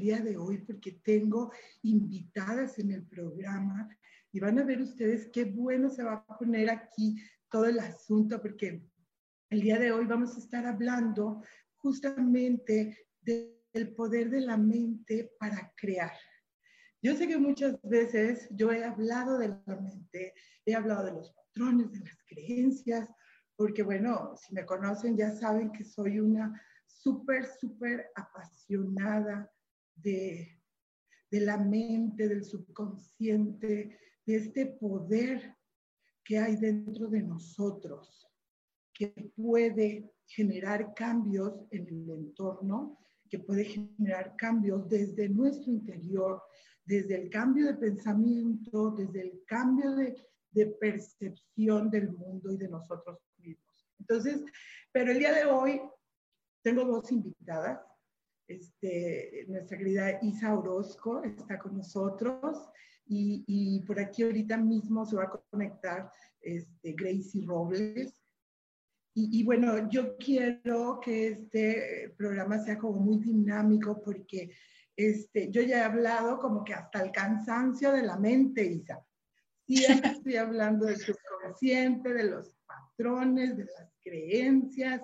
Día de hoy porque tengo invitadas en el programa y van a ver ustedes qué bueno se va a poner aquí todo el asunto porque el día de hoy vamos a estar hablando justamente del poder de la mente para crear. Yo sé que muchas veces yo he hablado de la mente, he hablado de los patrones, de las creencias, porque bueno, si me conocen ya saben que soy una súper, súper apasionada de, de la mente, del subconsciente, de este poder que hay dentro de nosotros, que puede generar cambios en el entorno, que puede generar cambios desde nuestro interior, desde el cambio de pensamiento, desde el cambio de, de percepción del mundo y de nosotros entonces, pero el día de hoy tengo dos invitadas. Este, nuestra querida Isa Orozco está con nosotros y, por aquí ahorita mismo se va a conectar este, Gracie Robles. Y, y, bueno, yo quiero que este programa sea como muy dinámico porque este, yo ya he hablado como que hasta el cansancio de la mente, Isa. Siempre estoy hablando del subconsciente, de los patrones, de las creencias,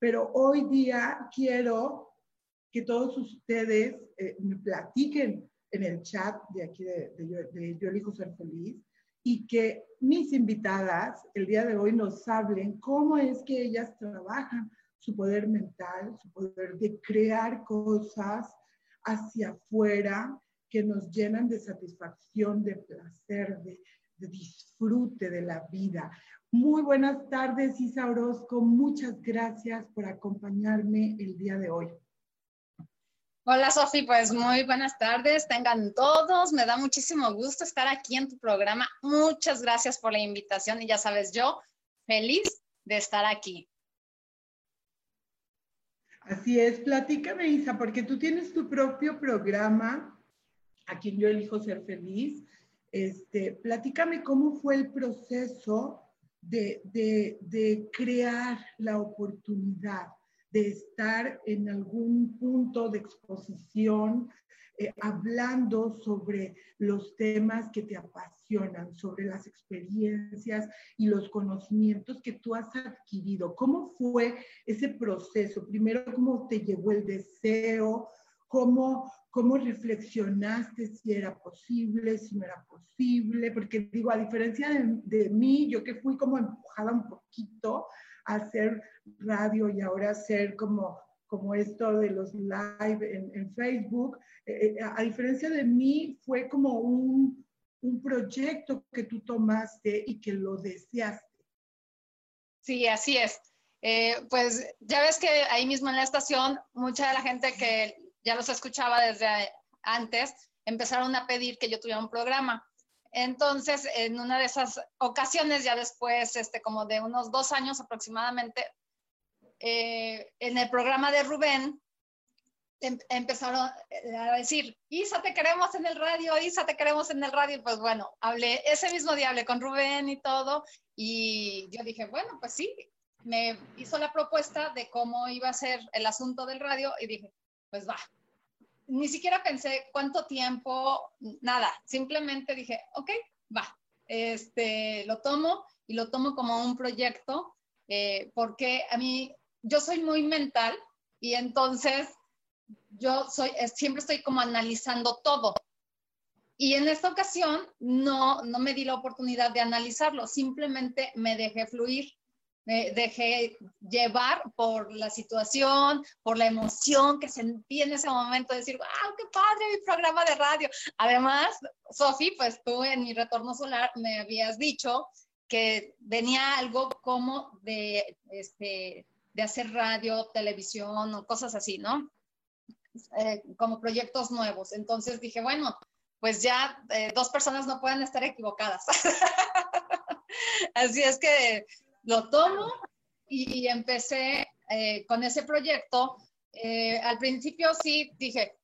pero hoy día quiero que todos ustedes eh, me platiquen en el chat de aquí de, de, Yo Elijo Ser Feliz y que mis invitadas el día de hoy nos hablen cómo es que ellas trabajan su poder mental, su poder de crear cosas hacia afuera que nos llenan de satisfacción, de placer, de, de disfrute de la vida. Muy buenas tardes, Isa Orozco. Muchas gracias por acompañarme el día de hoy. Hola, Sofi. Pues muy buenas tardes. Tengan todos. Me da muchísimo gusto estar aquí en tu programa. Muchas gracias por la invitación y ya sabes, yo feliz de estar aquí. Así es. Platícame, Isa, porque tú tienes tu propio programa, a quien yo elijo ser feliz. Este, platícame cómo fue el proceso de, crear la oportunidad de estar en algún punto de exposición eh, hablando sobre los temas que te apasionan, sobre las experiencias y los conocimientos que tú has adquirido. ¿Cómo fue ese proceso? Primero, ¿cómo te llegó el deseo? ¿Cómo, cómo reflexionaste si era posible, si no era posible, porque digo, a diferencia de, mí, yo que fui como empujada un poquito hacer radio y ahora hacer como, como esto de los live en, Facebook, eh, eh, a diferencia de mí, fue como un, un proyecto que tú tomaste y que lo deseaste. Sí, así es. Eh, pues ya ves que ahí mismo en la estación, mucha de la gente que ya los escuchaba desde antes, empezaron a pedir que yo tuviera un programa. Entonces, en una de esas ocasiones, ya después, este, como de unos dos años aproximadamente, eh, en el programa de Rubén, em, empezaron a decir, Isa, te queremos en el radio, Isa, te queremos en el radio. Pues bueno, hablé, ese mismo día hablé con Rubén y todo, y yo dije, bueno, pues sí, me hizo la propuesta de cómo iba a ser el asunto del radio, y dije, pues va. Ni siquiera pensé cuánto tiempo, nada, simplemente dije, ok, va, este, lo tomo y lo tomo como un proyecto, eh, porque a mí, yo soy muy mental, Y entonces yo soy, siempre estoy como analizando todo. Y en esta ocasión no, no me di la oportunidad de analizarlo, simplemente me dejé fluir, me dejé llevar por la situación, por la emoción que sentí en ese momento, de decir, wow, qué padre mi programa de radio. Además, Sofi, pues tú en mi retorno solar me habías dicho que venía algo como de, este, de hacer radio, televisión o cosas así, ¿no? Eh, como proyectos nuevos. Entonces dije, bueno, pues ya eh, dos personas no pueden estar equivocadas. Así es que lo tomo y, empecé eh, con ese proyecto. al principio sí dije,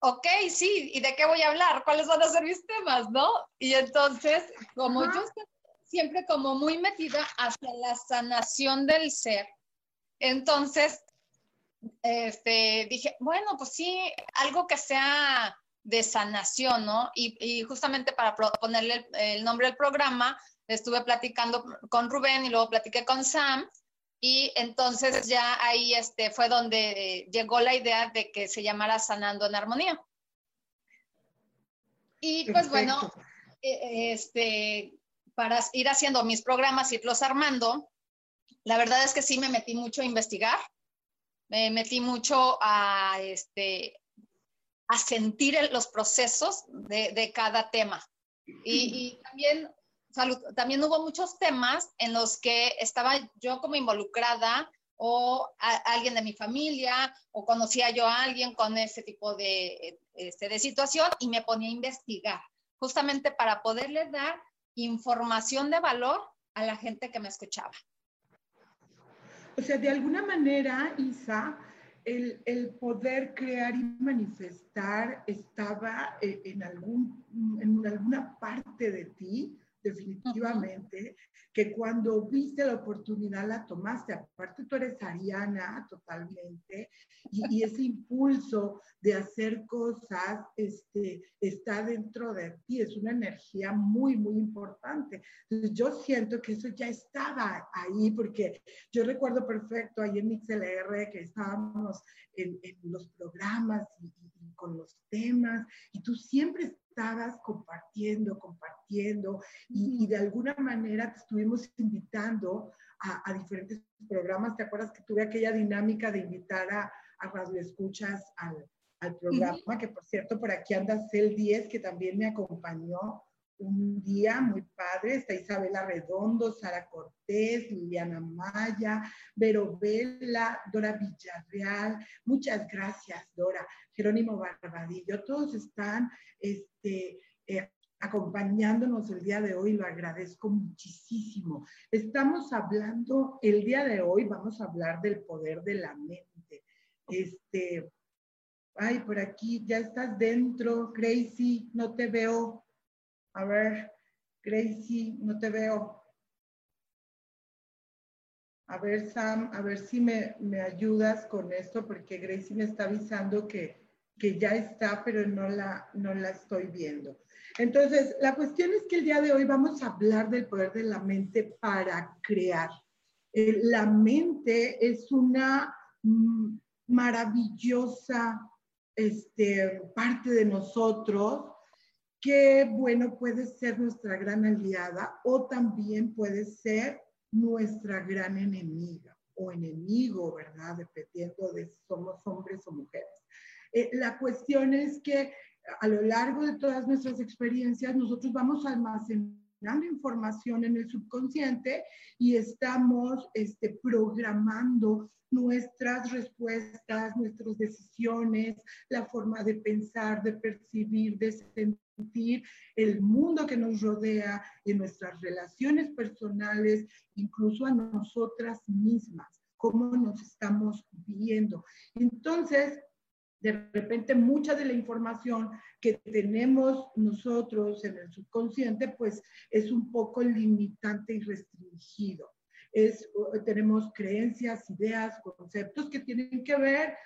ok, sí, ¿y de qué voy a hablar? ¿Cuáles van a ser mis temas, no? Y entonces, como yo estoy siempre como muy metida hacia la sanación del ser, entonces este, dije, bueno, pues sí, algo que sea de sanación, ¿no? Y, justamente para ponerle el, nombre del programa, estuve platicando con Rubén y luego platiqué con Sam. Y entonces ya ahí este, fue donde llegó la idea de que se llamara Sanando en Armonía. Y pues bueno, e, este, para ir haciendo mis programas, irlos armando, la verdad es que sí me metí mucho a investigar me metí mucho a, este, a sentir los procesos de, cada tema. Y, también, también hubo muchos temas en los que estaba yo como involucrada o alguien de mi familia o conocía yo a alguien con ese tipo de, este, de situación y me ponía a investigar, justamente para poderle dar información de valor a la gente que me escuchaba. O sea, de alguna manera, Isa, el, el poder crear y manifestar estaba eh, en, algún, en alguna parte de ti, definitivamente, que cuando viste la oportunidad la tomaste. Aparte, tú eres ariana totalmente, y, ese impulso de hacer cosas este, está dentro de ti, es una energía muy, muy importante. Entonces, yo siento que eso ya estaba ahí, porque yo recuerdo perfecto ahí en MixLR que estábamos en, los programas y, con los temas, y tú siempre estabas compartiendo, compartiendo, y, de alguna manera te estuvimos invitando a, diferentes programas. ¿Te acuerdas que tuve aquella dinámica de invitar a, a Radio Escuchas al, al programa? Que por cierto, por aquí anda Cel 10, que también me acompañó un día muy padre. Está Isabela Redondo, Sara Cortés, Liliana Maya, Vero Vela, Dora Villarreal. Muchas gracias, Dora. Jerónimo Barbadillo. Todos están este, eh, acompañándonos el día de hoy. Lo agradezco muchísimo. Estamos hablando, el día de hoy vamos a hablar del poder de la mente. Este, ay, por aquí ya estás dentro, Crazy, no te veo. A ver, Gracie, no te veo. A ver, Sam, a ver si me, ayudas con esto, porque Gracie me está avisando que, que ya está, pero no la, no la estoy viendo. Entonces, la cuestión es que el día de hoy vamos a hablar del poder de la mente para crear. Eh, la mente es una mm, maravillosa este, parte de nosotros que, bueno, puede ser nuestra gran aliada o también puede ser nuestra gran enemiga o enemigo, ¿verdad? Dependiendo de si somos hombres o mujeres. Eh, la cuestión es que a lo largo de todas nuestras experiencias, nosotros vamos almacenando información en el subconsciente y estamos este, programando nuestras respuestas, nuestras decisiones, la forma de pensar, de percibir, de sentir, el mundo que nos rodea, en nuestras relaciones personales, incluso a nosotras mismas, cómo nos estamos viendo. Entonces, de repente mucha de la información que tenemos nosotros en el subconsciente, pues es un poco limitante y restringido es, tenemos creencias, ideas, conceptos que tienen que ver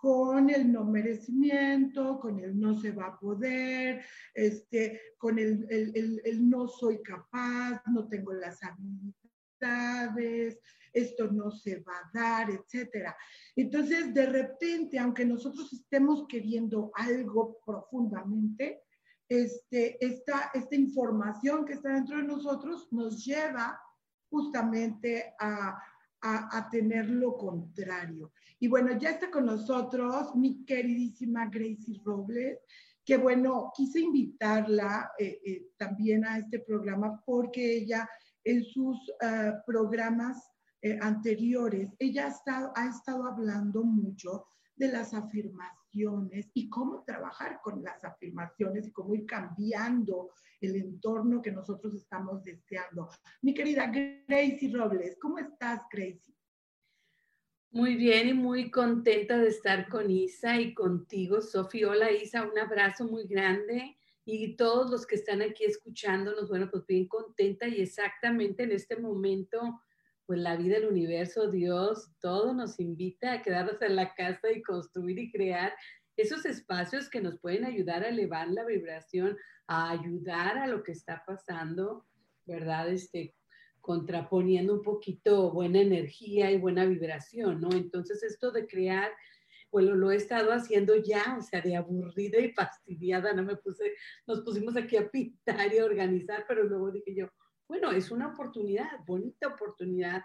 con el no merecimiento, con el no se va a poder, este, con el, el, el, no soy capaz, no tengo las habilidades esto no se va a dar, etcétera. Entonces, de repente, aunque nosotros estemos queriendo algo profundamente, este, esta, esta información que está dentro de nosotros nos lleva justamente a, a, tener lo contrario. Y bueno, ya está con nosotros mi queridísima Gracie Robles, que bueno, quise invitarla eh, eh, también a este programa porque ella en sus uh, programas eh, anteriores, ella ha estado, ha estado hablando mucho de las afirmaciones y cómo trabajar con las afirmaciones y cómo ir cambiando el entorno que nosotros estamos deseando. Mi querida Gracie Robles, ¿cómo estás, Gracie? Muy bien y muy contenta de estar con Isa y contigo, Sofía. Hola, Isa, un abrazo muy grande y todos los que están aquí escuchándonos, bueno, pues bien contenta y exactamente en este momento pues la vida, el universo, Dios, todo nos invita a quedarnos en la casa y construir y crear esos espacios que nos pueden ayudar a elevar la vibración, a ayudar a lo que está pasando, ¿verdad? Este, contraponiendo un poquito buena energía y buena vibración, ¿no? Entonces esto de crear, lo, lo, he estado haciendo ya, o sea, de aburrida y fastidiada, no me puse, nos pusimos aquí a pintar y a organizar, pero luego dije yo, bueno, es una oportunidad, bonita oportunidad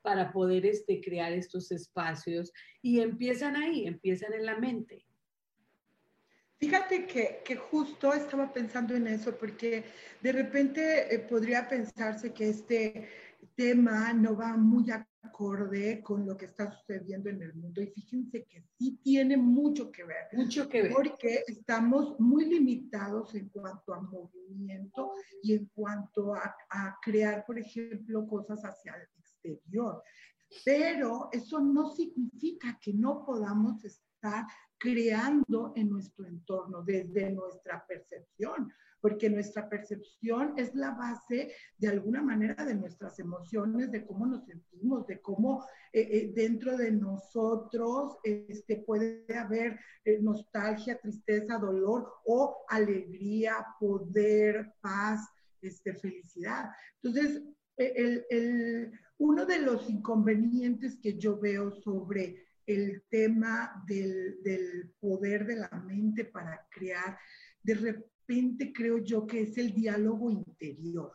para poder este, crear estos espacios y empiezan ahí, empiezan en la mente. Fíjate que, que justo estaba pensando en eso porque de repente eh, podría pensarse que este tema no va muy acorde con lo que está sucediendo en el mundo. Y fíjense que sí tiene mucho que ver. Mucho que ver. Porque estamos muy limitados en cuanto a movimiento y en cuanto a, a crear, por ejemplo, cosas hacia el exterior. Pero eso no significa que no podamos estar creando en nuestro entorno desde nuestra percepción porque nuestra percepción es la base de alguna manera de nuestras emociones, de cómo nos sentimos, de cómo eh, eh, dentro de nosotros este, puede haber eh, nostalgia, tristeza, dolor o alegría, poder, paz, este, felicidad. Entonces, el, el, uno de los inconvenientes que yo veo sobre el tema del, poder de la mente para crear, de, creo yo que es el diálogo interior.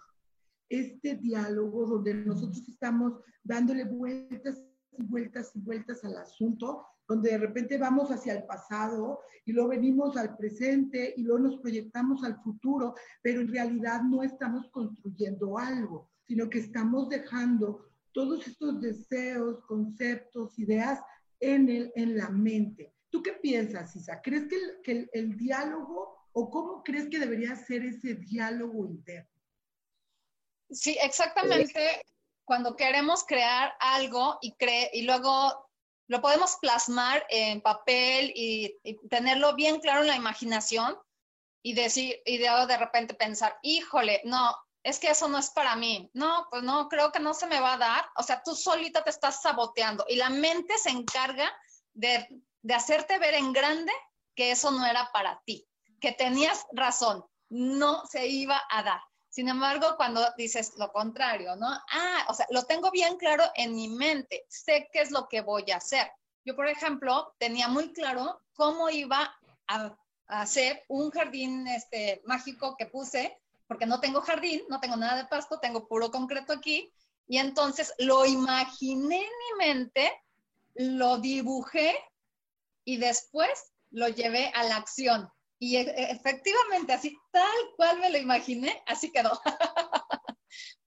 Este diálogo donde nosotros estamos dándole vueltas y vueltas y vueltas al asunto, donde de repente vamos hacia el pasado y luego venimos al presente y luego nos proyectamos al futuro, pero en realidad no estamos construyendo algo, sino que estamos dejando todos estos deseos, conceptos, ideas en, el, en la mente. ¿Tú qué piensas, Isa? ¿Crees que el, que el, el diálogo ¿O cómo crees que debería ser ese diálogo interno? Sí, exactamente. Cuando queremos crear algo y, cre y luego lo podemos plasmar en papel y, tenerlo bien claro en la imaginación y decir, y de, de repente pensar, híjole, no, es que eso no es para mí. No, pues no, creo que no se me va a dar. O sea, tú solita te estás saboteando y la mente se encarga de, de hacerte ver en grande que eso no era para ti que tenías razón, no se iba a dar. Sin embargo, cuando dices lo contrario, ¿no? Ah, o sea, lo tengo bien claro en mi mente, sé qué es lo que voy a hacer. Yo, por ejemplo, tenía muy claro cómo iba a, hacer un jardín este, mágico que puse, porque no tengo jardín, no tengo nada de pasto, tengo puro concreto aquí, y entonces lo imaginé en mi mente, lo dibujé y después lo llevé a la acción. Y e, e, efectivamente, así tal cual me lo imaginé, así quedó.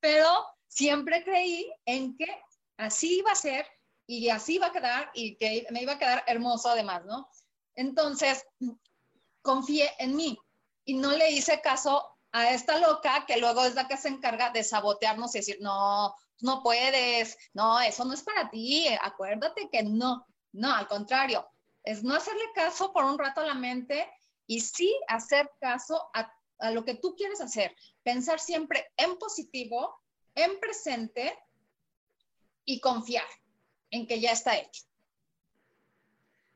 Pero siempre creí en que así iba a ser y así iba a quedar y que me iba a quedar hermoso además, ¿no? Entonces, confié en mí y no le hice caso a esta loca que luego es la que se encarga de sabotearnos y decir, no, no puedes, no, eso no es para ti, acuérdate que no, no, al contrario, es no hacerle caso por un rato a la mente y sí hacer caso a, a lo que tú quieres hacer. Pensar siempre en positivo, en presente y confiar en que ya está hecho.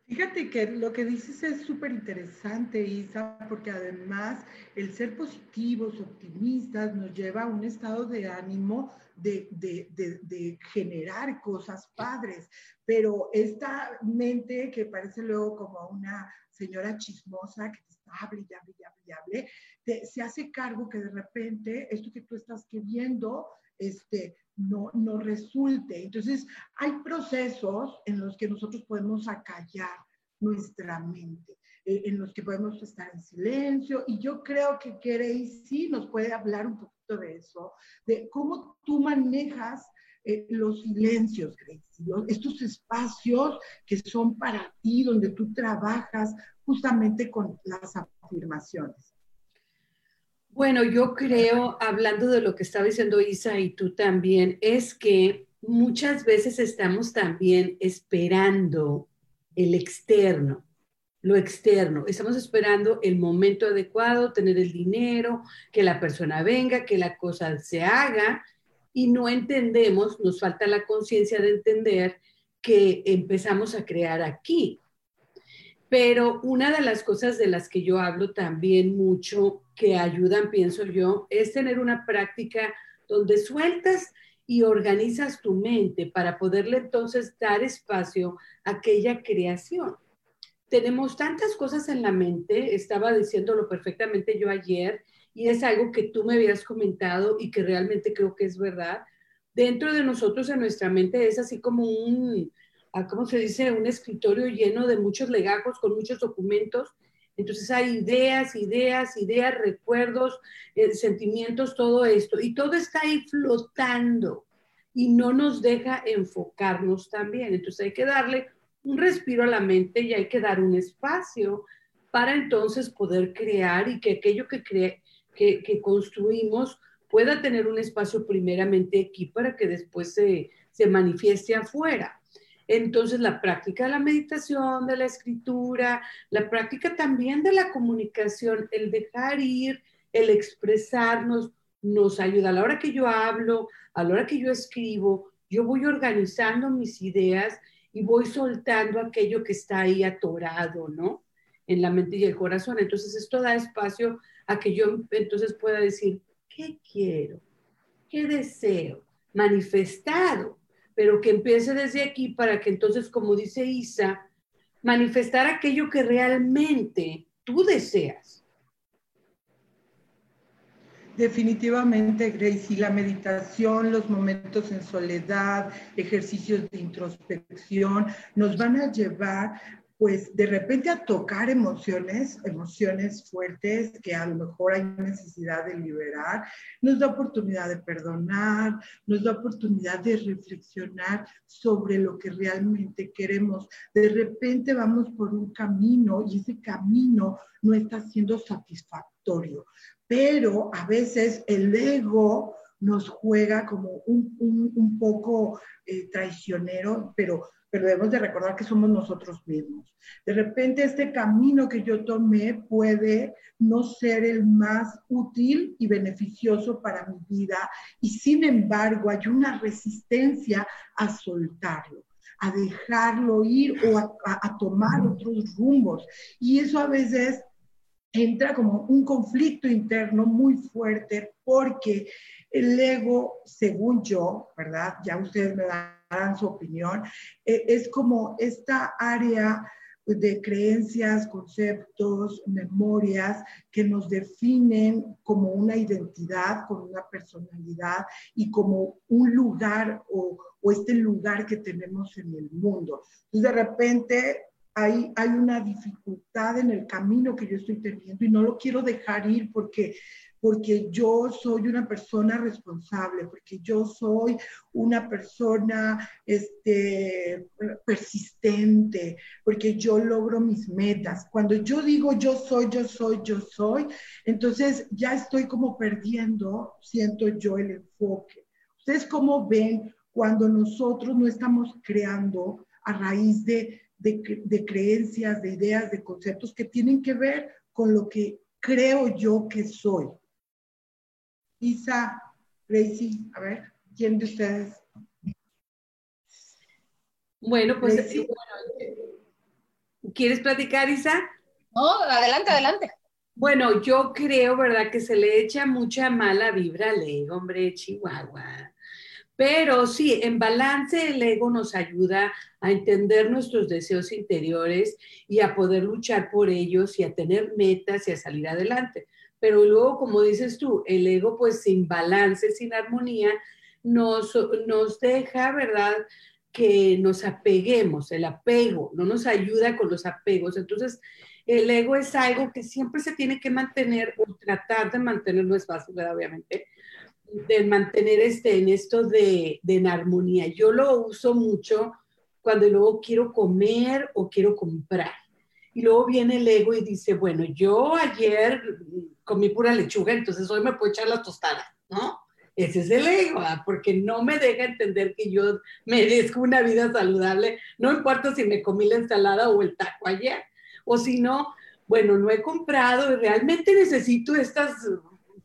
Fíjate que lo que dices es súper interesante, Isa, porque además el ser positivos, optimistas, nos lleva a un estado de ánimo de, de, generar cosas padres. Pero esta mente que parece luego como una señora chismosa que está hable, hable, hable, hable, se hace cargo que de repente esto que tú estás queriendo este, no, no resulte. Entonces, hay procesos en los que nosotros podemos acallar nuestra mente, eh, en los que podemos estar en silencio. Y yo creo que Grace sí nos puede hablar un poquito de eso, de cómo tú manejas eh, los silencios, Grace, estos espacios que son para ti, donde tú trabajas justamente con las afirmaciones. Bueno, yo creo, hablando de lo que estaba diciendo Isa y tú también, es que muchas veces estamos también esperando el externo, lo externo. Estamos esperando el momento adecuado, tener el dinero, que la persona venga, que la cosa se haga y no entendemos, nos falta la conciencia de entender que empezamos a crear aquí. Pero una de las cosas de las que yo hablo también mucho, que ayudan, pienso yo, es tener una práctica donde sueltas y organizas tu mente para poderle entonces dar espacio a aquella creación. Tenemos tantas cosas en la mente, estaba diciéndolo perfectamente yo ayer, y es algo que tú me habías comentado y que realmente creo que es verdad. Dentro de nosotros, en nuestra mente, es así como un, ¿cómo se dice? Un escritorio lleno de muchos legajos con muchos documentos. Entonces hay ideas, ideas, ideas, recuerdos, eh, sentimientos, todo esto. Y todo está ahí flotando y no nos deja enfocarnos también. Entonces hay que darle un respiro a la mente y hay que dar un espacio para entonces poder crear y que aquello que, que, que construimos pueda tener un espacio primeramente aquí para que después se, se manifieste afuera. Entonces, la práctica de la meditación, de la escritura, la práctica también de la comunicación, el dejar ir, el expresarnos, nos ayuda. A la hora que yo hablo, a la hora que yo escribo, yo voy organizando mis ideas y voy soltando aquello que está ahí atorado, ¿no? En la mente y el corazón. Entonces, esto da espacio a que yo entonces pueda decir, ¿qué quiero? ¿Qué deseo? Manifestado pero que empiece desde aquí para que entonces, como dice Isa, manifestar aquello que realmente tú deseas. Definitivamente, Gracie, la meditación, los momentos en soledad, ejercicios de introspección, nos van a llevar pues de repente a tocar emociones, emociones fuertes que a lo mejor hay necesidad de liberar, nos da oportunidad de perdonar, nos da oportunidad de reflexionar sobre lo que realmente queremos. De repente vamos por un camino y ese camino no está siendo satisfactorio, pero a veces el ego nos juega como un, un, poco eh, traicionero, pero pero debemos de recordar que somos nosotros mismos. De repente este camino que yo tomé puede no ser el más útil y beneficioso para mi vida y sin embargo hay una resistencia a soltarlo a dejarlo ir o a, a tomar otros rumbos. Y eso a veces entra como un conflicto interno muy fuerte porque el ego, según yo, ¿verdad? Ya ustedes me dan su opinión, eh, es como esta área de creencias, conceptos, memorias que nos definen como una identidad, como una personalidad y como un lugar o, o este lugar que tenemos en el mundo. Entonces, de repente hay, hay una dificultad en el camino que yo estoy teniendo y no lo quiero dejar ir porque porque yo soy una persona responsable, porque yo soy una persona este, persistente, porque yo logro mis metas. Cuando yo digo yo soy, yo soy, yo soy, entonces ya estoy como perdiendo, siento yo, el enfoque. ¿Ustedes cómo ven cuando nosotros no estamos creando a raíz de, de, de creencias, de ideas, de conceptos que tienen que ver con lo que creo yo que soy? Isa, Gracie, a ver, ¿quién de ustedes? Bueno, pues ¿Quieres platicar, Isa? No, adelante, adelante. Bueno, yo creo, ¿verdad? Que se le echa mucha mala vibra al ego, hombre, Chihuahua. Pero sí, en balance el ego nos ayuda a entender nuestros deseos interiores y a poder luchar por ellos y a tener metas y a salir adelante. Pero luego, como dices tú, el ego pues sin balance, sin armonía, nos, nos deja, ¿verdad? Que nos apeguemos, el apego, no nos ayuda con los apegos. Entonces, el ego es algo que siempre se tiene que mantener o tratar de mantener, no es fácil, obviamente, de mantener este, en esto de, de en armonía. Yo lo uso mucho cuando luego quiero comer o quiero comprar. Y luego viene el ego y dice, bueno, yo ayer comí pura lechuga, entonces hoy me puedo echar la tostada, ¿no? Ese es el ego, porque no me deja entender que yo merezco una vida saludable, no importa si me comí la ensalada o el taco ayer o si no, bueno, no he comprado y realmente necesito estas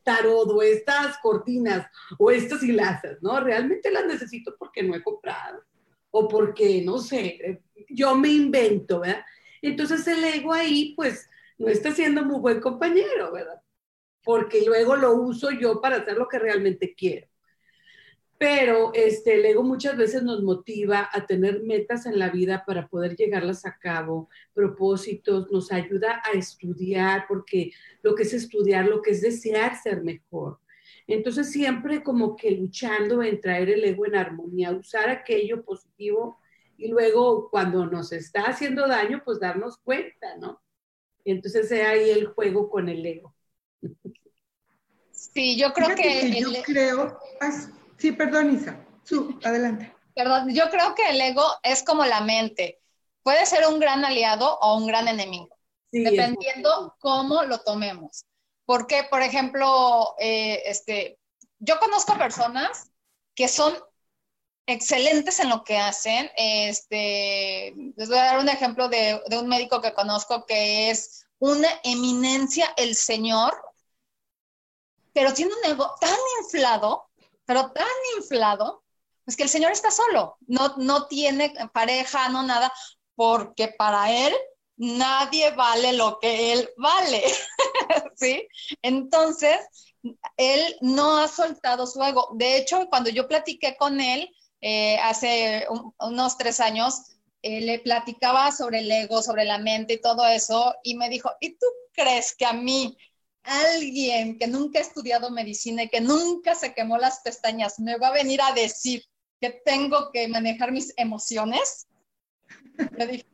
tarot o estas cortinas o estas hilazas, ¿no? Realmente las necesito porque no he comprado o porque, no sé, yo me invento, ¿verdad? Entonces el ego ahí, pues, no está siendo muy buen compañero, ¿verdad? Porque luego lo uso yo para hacer lo que realmente quiero pero este, el ego muchas veces nos motiva a tener metas en la vida para poder llegarlas a cabo, propósitos, nos ayuda a estudiar, porque lo que es estudiar, lo que es desear ser mejor. Entonces siempre como que luchando en traer el ego en armonía, usar aquello positivo y luego cuando nos está haciendo daño, pues darnos cuenta, ¿no? Entonces sea ahí el juego con el ego. Sí, yo creo que... Yo creo... Sí, perdón, Isa. Su, adelante. Perdón, yo creo que el ego es como la mente. Puede ser un gran aliado o un gran enemigo, dependiendo cómo lo tomemos. Porque, por ejemplo, eh, este, yo conozco personas que son excelentes en lo que hacen. Este, les voy a dar un ejemplo de, de un médico que conozco que es una eminencia, el señor, pero tiene un ego tan inflado pero tan inflado, es que el Señor está solo, no, no tiene pareja, no nada, porque para Él nadie vale lo que Él vale, ¿sí? Entonces, Él no ha soltado su ego. De hecho, cuando yo platiqué con Él eh, hace unos tres años, eh, le platicaba sobre el ego, sobre la mente y todo eso, y me dijo, ¿y tú crees que a mí alguien que nunca ha estudiado medicina y que nunca se quemó las pestañas me va a venir a decir que tengo que manejar mis emociones? Le dije,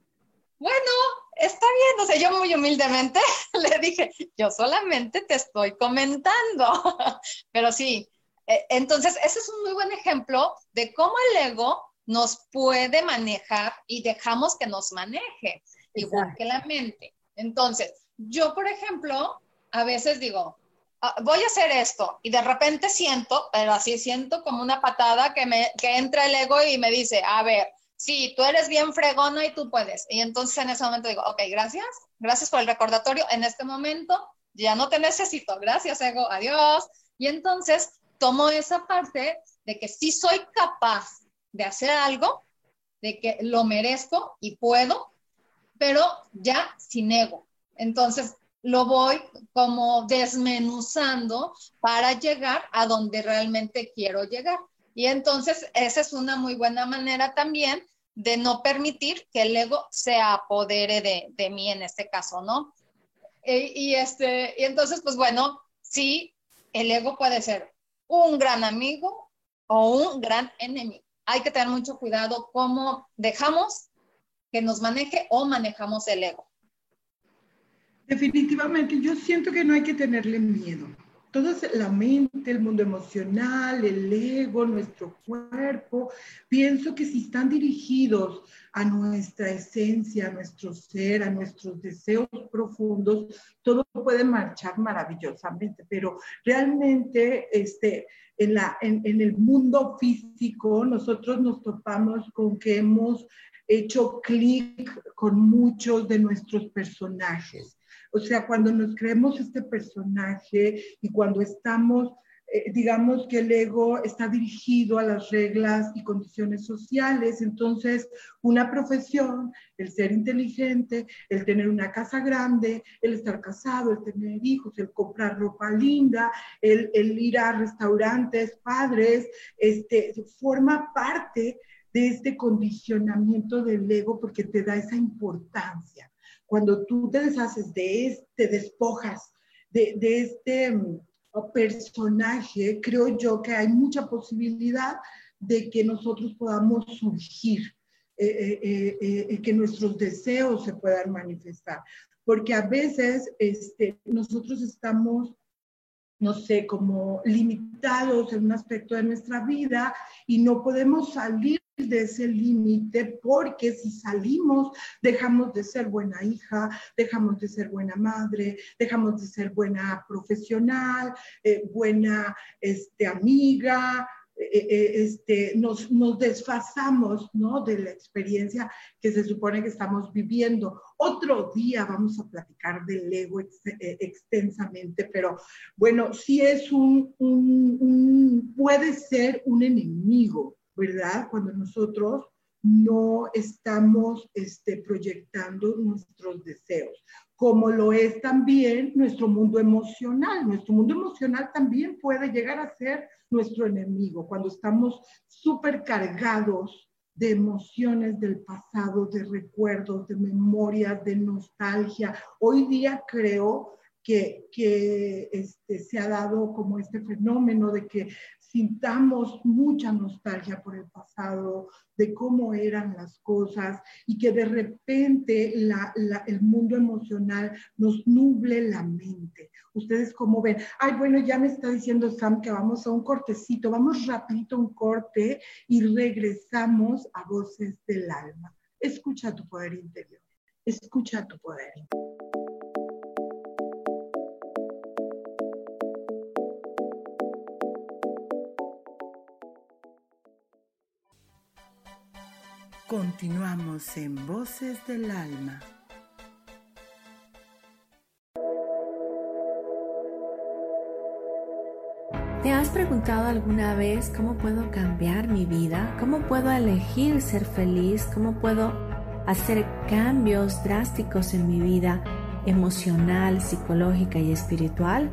bueno, está bien, o sea, yo muy humildemente le dije, yo solamente te estoy comentando, pero sí, e, entonces ese es un muy buen ejemplo de cómo el ego nos puede manejar y dejamos que nos maneje, igual que la mente. Entonces, yo, por ejemplo, a veces digo, ah, voy a hacer esto y de repente siento, pero así siento como una patada que, me, que entra el ego y me dice, a ver, sí, tú eres bien fregona y tú puedes. Y entonces en ese momento digo, ok, gracias, gracias por el recordatorio. En este momento ya no te necesito, gracias ego, adiós. Y entonces tomo esa parte de que sí soy capaz de hacer algo, de que lo merezco y puedo, pero ya sin ego. Entonces lo voy como desmenuzando para llegar a donde realmente quiero llegar. Y entonces esa es una muy buena manera también de no permitir que el ego se apodere de, mí en este caso, ¿no? E, y, este, y entonces, pues bueno, sí, el ego puede ser un gran amigo o un gran enemigo. Hay que tener mucho cuidado cómo dejamos que nos maneje o manejamos el ego. Definitivamente, yo siento que no hay que tenerle miedo. Todo es la mente, el mundo emocional, el ego, nuestro cuerpo. Pienso que si están dirigidos a nuestra esencia, a nuestro ser, a nuestros deseos profundos, todo puede marchar maravillosamente, pero realmente este, en, la, en, en el mundo físico nosotros nos topamos con que hemos hecho clic con muchos de nuestros personajes o sea, cuando nos creemos este personaje y cuando estamos eh, digamos que el ego está dirigido a las reglas y condiciones sociales, entonces una profesión, el ser inteligente, el tener una casa grande, el estar casado, el tener hijos, el comprar ropa linda, el, ir a restaurantes, padres, este, forma parte de este condicionamiento del ego porque te da esa importancia. Cuando tú te deshaces de este, despojas de, este personaje, creo yo que hay mucha posibilidad de que nosotros podamos surgir, eh, eh, eh, que nuestros deseos se puedan manifestar. Porque a veces este, nosotros estamos, no sé, como limitados en un aspecto de nuestra vida y no podemos salir de ese límite porque si salimos dejamos de ser buena hija, dejamos de ser buena madre, dejamos de ser buena profesional, eh, buena este, amiga, eh, eh, este, nos, nos, desfasamos ¿no? de la experiencia que se supone que estamos viviendo. Otro día vamos a platicar del ego extensamente, pero bueno, sí es un, un, puede ser un enemigo, ¿verdad? Cuando nosotros no estamos este, proyectando nuestros deseos, como lo es también nuestro mundo emocional. Nuestro mundo emocional también puede llegar a ser nuestro enemigo cuando estamos súper cargados de emociones del pasado, de recuerdos, de memorias, de nostalgia. Hoy día creo que, que este, se ha dado como este fenómeno de que sintamos mucha nostalgia por el pasado, de cómo eran las cosas y que de repente el mundo emocional nos nuble la mente. Ustedes cómo ven, ay, bueno, ya me está diciendo Sam que vamos a un cortecito, vamos rapidito a un corte y regresamos a voces del alma. Escucha tu poder interior, escucha tu poder interior. Continuamos en Voces del Alma. ¿Te has preguntado alguna vez cómo puedo cambiar mi vida? ¿Cómo puedo elegir ser feliz? ¿Cómo puedo hacer cambios drásticos en mi vida emocional, psicológica y espiritual?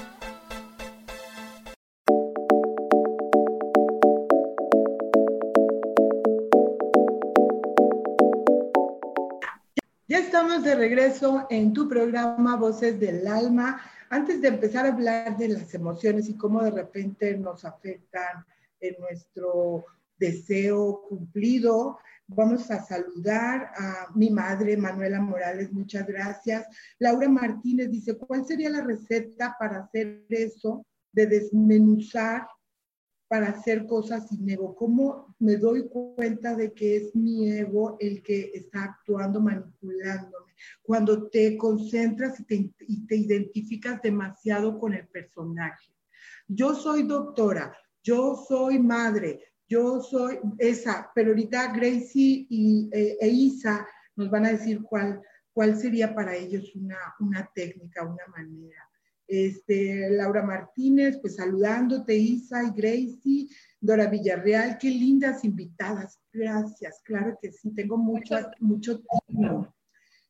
Estamos de regreso en tu programa Voces del Alma. Antes de empezar a hablar de las emociones y cómo de repente nos afectan en nuestro deseo cumplido, vamos a saludar a mi madre, Manuela Morales, muchas gracias. Laura Martínez dice, ¿cuál sería la receta para hacer eso de desmenuzar para hacer cosas sin ego? ¿Cómo me doy cuenta de que es mi ego el que está actuando, manipulándome? Cuando te concentras y te, identificas demasiado con el personaje. Yo soy doctora, yo soy madre, yo soy esa, pero ahorita Gracie y, eh, e Isa nos van a decir cuál, cuál sería para ellos una, una técnica, una manera. Este, Laura Martínez, pues saludándote, Isa y Gracie, Dora Villarreal, qué lindas invitadas, gracias, claro que sí, tengo mucho, mucho tiempo.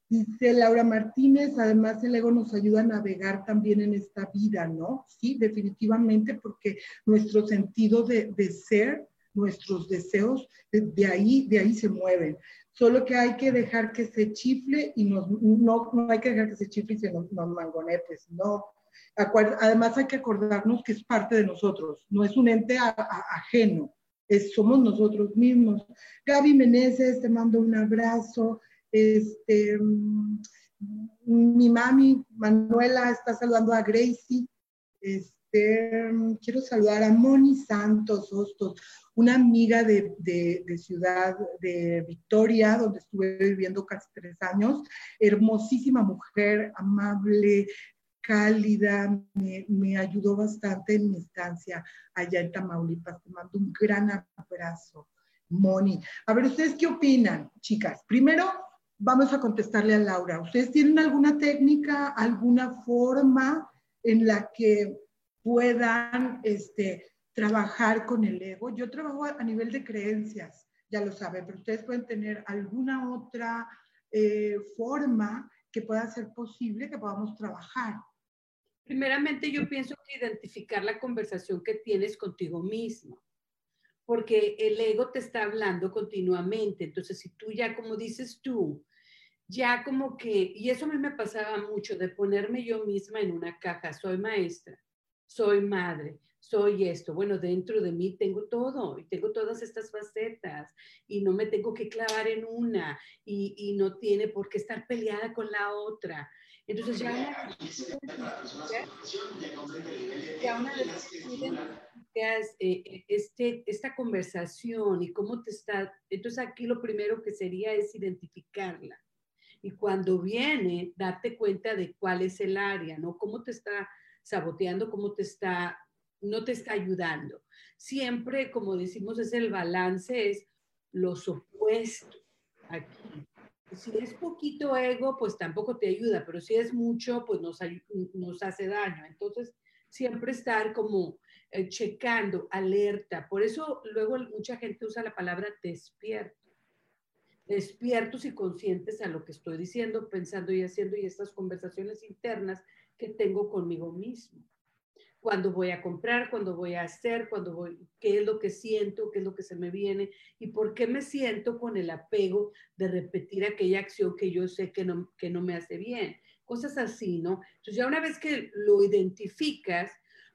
Dice Laura Martínez, además el ego nos ayuda a navegar también en esta vida, ¿no? Sí, definitivamente, porque nuestro sentido de, de ser, nuestros deseos, de, ahí, de ahí se mueven. Solo que hay que dejar que se chifle y nos, no, no hay que dejar que se chifle y se nos, nos mangone, pues no, Además hay que acordarnos que es parte de nosotros, no es un ente ajeno, es, somos nosotros mismos. Gaby Meneses, te mando un abrazo. Este, mm, mi mami Manuela está saludando a Gracie. Este, quiero saludar a Moni Santos Hostos, una amiga de, de, de, Ciudad de Victoria, donde estuve viviendo casi tres años. Hermosísima mujer, amable, cálida, me, ayudó bastante en mi estancia allá en Tamaulipas. Te mando un gran abrazo, Moni. A ver, ¿ustedes qué opinan, chicas? Primero, vamos a contestarle a Laura. ¿Ustedes tienen alguna técnica, alguna forma en la que puedan este, trabajar con el ego? Yo trabajo a nivel de creencias, ya lo saben, pero ustedes pueden tener alguna otra eh, forma que pueda ser posible que podamos trabajar. Primeramente, yo pienso que identificar la conversación que tienes contigo mismo, porque el ego te está hablando continuamente. Entonces, si tú ya, como dices tú, ya como que, y eso a mí me pasaba mucho, de ponerme yo misma en una caja, soy maestra, soy madre, soy esto. Bueno, dentro de mí tengo todo y tengo todas estas facetas y no me tengo que clavar en una y, y no tiene por qué estar peleada con la otra. Entonces ya una, vez este, esta conversación y cómo te está, entonces aquí lo primero que sería es identificarla. Y cuando viene, darte cuenta de cuál es el área, ¿no? Cómo te está saboteando, cómo te está, no te está ayudando. Siempre, como decimos, es el balance, es los opuestos aquí si es poquito ego, pues tampoco te ayuda, pero si es mucho, pues nos, hace daño. Entonces, siempre estar como eh, checando, alerta. Por eso luego mucha gente usa la palabra despierto. Despiertos y conscientes a lo que estoy diciendo, pensando y haciendo y estas conversaciones internas que tengo conmigo mismo cuando voy a comprar, cuando voy a hacer, cuando voy, qué es lo que siento, qué es lo que se me viene y por qué me siento con el apego de repetir aquella acción que yo sé que no, que no me hace bien. Cosas así, ¿no? Entonces ya una vez que lo identificas,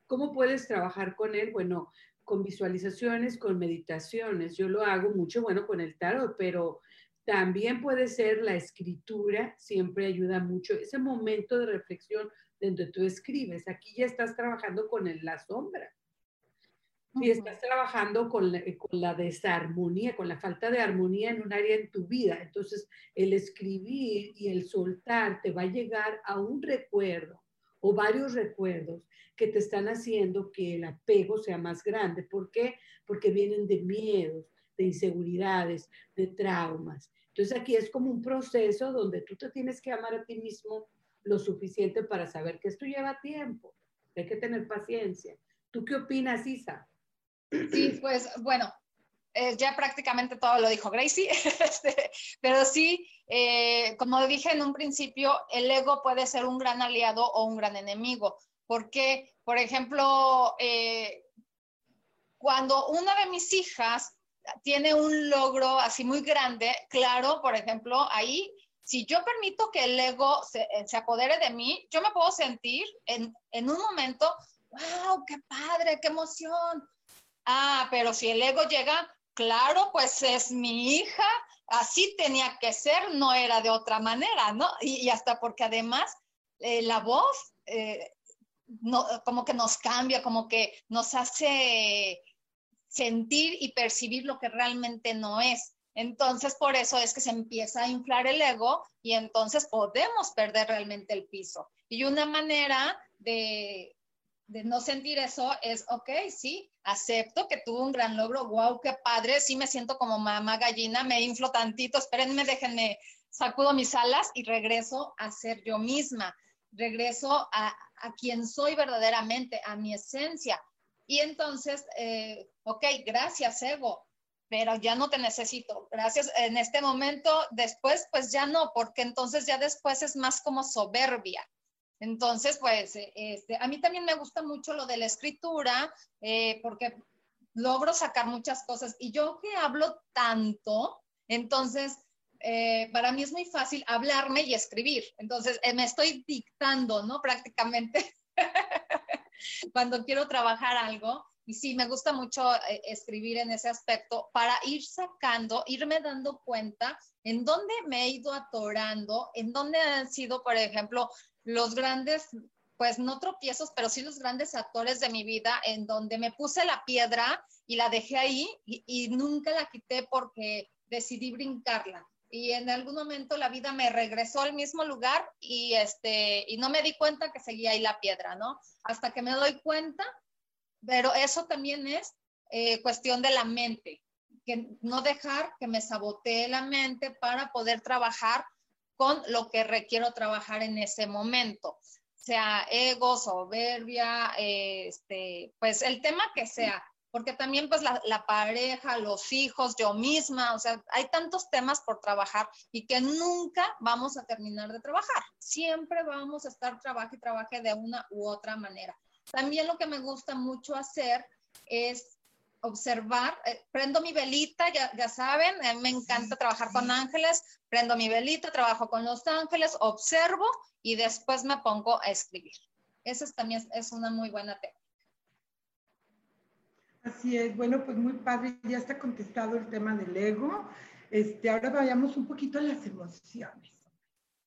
¿cómo puedes trabajar con él? Bueno, con visualizaciones, con meditaciones. Yo lo hago mucho, bueno, con el tarot, pero también puede ser la escritura, siempre ayuda mucho. Ese momento de reflexión donde tú escribes. Aquí ya estás trabajando con la sombra. Y estás trabajando con la, con la, desarmonía, con la falta de armonía en un área en tu vida. Entonces, el escribir y el soltar te va a llegar a un recuerdo o varios recuerdos que te están haciendo que el apego sea más grande. ¿Por qué? Porque vienen de miedos, de inseguridades, de traumas. Entonces aquí es como un proceso donde tú te tienes que amar a ti mismo lo suficiente para saber que esto lleva tiempo. Hay que tener paciencia. ¿Tú qué opinas, Isa? Sí, pues bueno, eh, ya prácticamente todo lo dijo Gracie, este, pero sí, eh, como dije en un principio, el ego puede ser un gran aliado o un gran enemigo, porque, por ejemplo, eh, cuando una de mis hijas tiene un logro así muy grande, claro, por ejemplo, ahí si yo permito que el ego se, eh, se apodere de mí, yo me puedo sentir en, en, un momento, wow, qué padre, qué emoción. Ah, pero si el ego llega, claro, pues es mi hija, así tenía que ser, no era de otra manera, ¿no? Y, hasta porque además eh, la voz eh, no, como que nos cambia, como que nos hace sentir y percibir lo que realmente no es. Entonces, por eso es que se empieza a inflar el ego y entonces podemos perder realmente el piso. Y una manera de, no sentir eso es, ok, sí, acepto que tuve un gran logro, wow, qué padre, sí me siento como mamá gallina, me inflo tantito, espérenme, déjenme, sacudo mis alas y regreso a ser yo misma, regreso a, a quien soy verdaderamente, a mi esencia. Y entonces, eh, ok, gracias, ego, pero ya no te necesito. Gracias. En este momento, después, pues ya no, porque entonces ya después es más como soberbia. Entonces, pues, eh, este, a mí también me gusta mucho lo de la escritura, eh, porque logro sacar muchas cosas. Y yo que hablo tanto, entonces, eh, para mí es muy fácil hablarme y escribir. Entonces, me estoy dictando, ¿no? Prácticamente cuando quiero trabajar algo. Y sí, me gusta mucho eh, escribir en ese aspecto para ir sacando, irme dando cuenta en dónde me he ido atorando, en dónde han sido, por ejemplo, los grandes, pues no tropiezos, pero sí los grandes actores de mi vida, en donde me puse la piedra y la dejé ahí y, y nunca la quité porque decidí brincarla y en algún momento la vida me regresó al mismo lugar y este y no me di cuenta que seguía ahí la piedra, ¿no? Hasta que me doy cuenta pero eso también es eh, cuestión de la mente, que no dejar que me sabotee la mente para poder trabajar con lo que requiero trabajar en ese momento, sea ego, soberbia, este, pues el tema que sea, porque también pues la, la, pareja, los hijos, yo misma, o sea, hay tantos temas por trabajar y que nunca vamos a terminar de trabajar, siempre vamos a estar trabajo y trabaje de una u otra manera. También lo que me gusta mucho hacer es observar, eh, prendo mi velita, ya, ya saben, a mí me encanta trabajar con ángeles, prendo mi velita, trabajo con los ángeles, observo y después me pongo a escribir. Esa también es una muy buena técnica. Así es, bueno, pues muy padre, ya está contestado el tema del ego. Este, ahora vayamos un poquito a las emociones,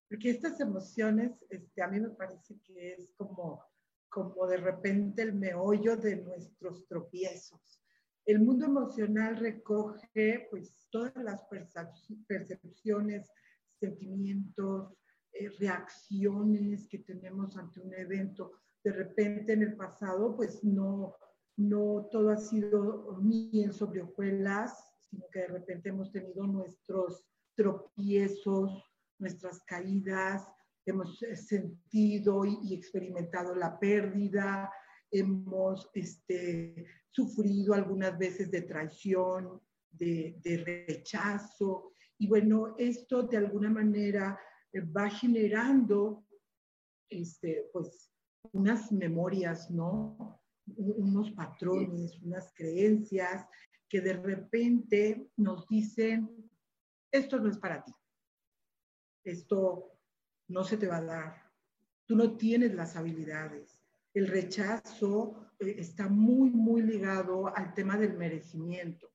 porque estas emociones, este, a mí me parece que es como como de repente el meollo de nuestros tropiezos. El mundo emocional recoge pues todas las percepciones, sentimientos, eh, reacciones que tenemos ante un evento. De repente en el pasado pues no, no todo ha sido miel sobre hojuelas, sino que de repente hemos tenido nuestros tropiezos, nuestras caídas, hemos eh, sentido y, experimentado la pérdida, hemos este, sufrido algunas veces de traición, de, rechazo. Y bueno, esto de alguna manera eh, va generando este, pues, unas memorias, ¿no? Unos patrones, unas creencias que de repente nos dicen, esto no es para ti. Esto no se te va a dar. Tú no tienes las habilidades. El rechazo eh, está muy, muy ligado al tema del merecimiento.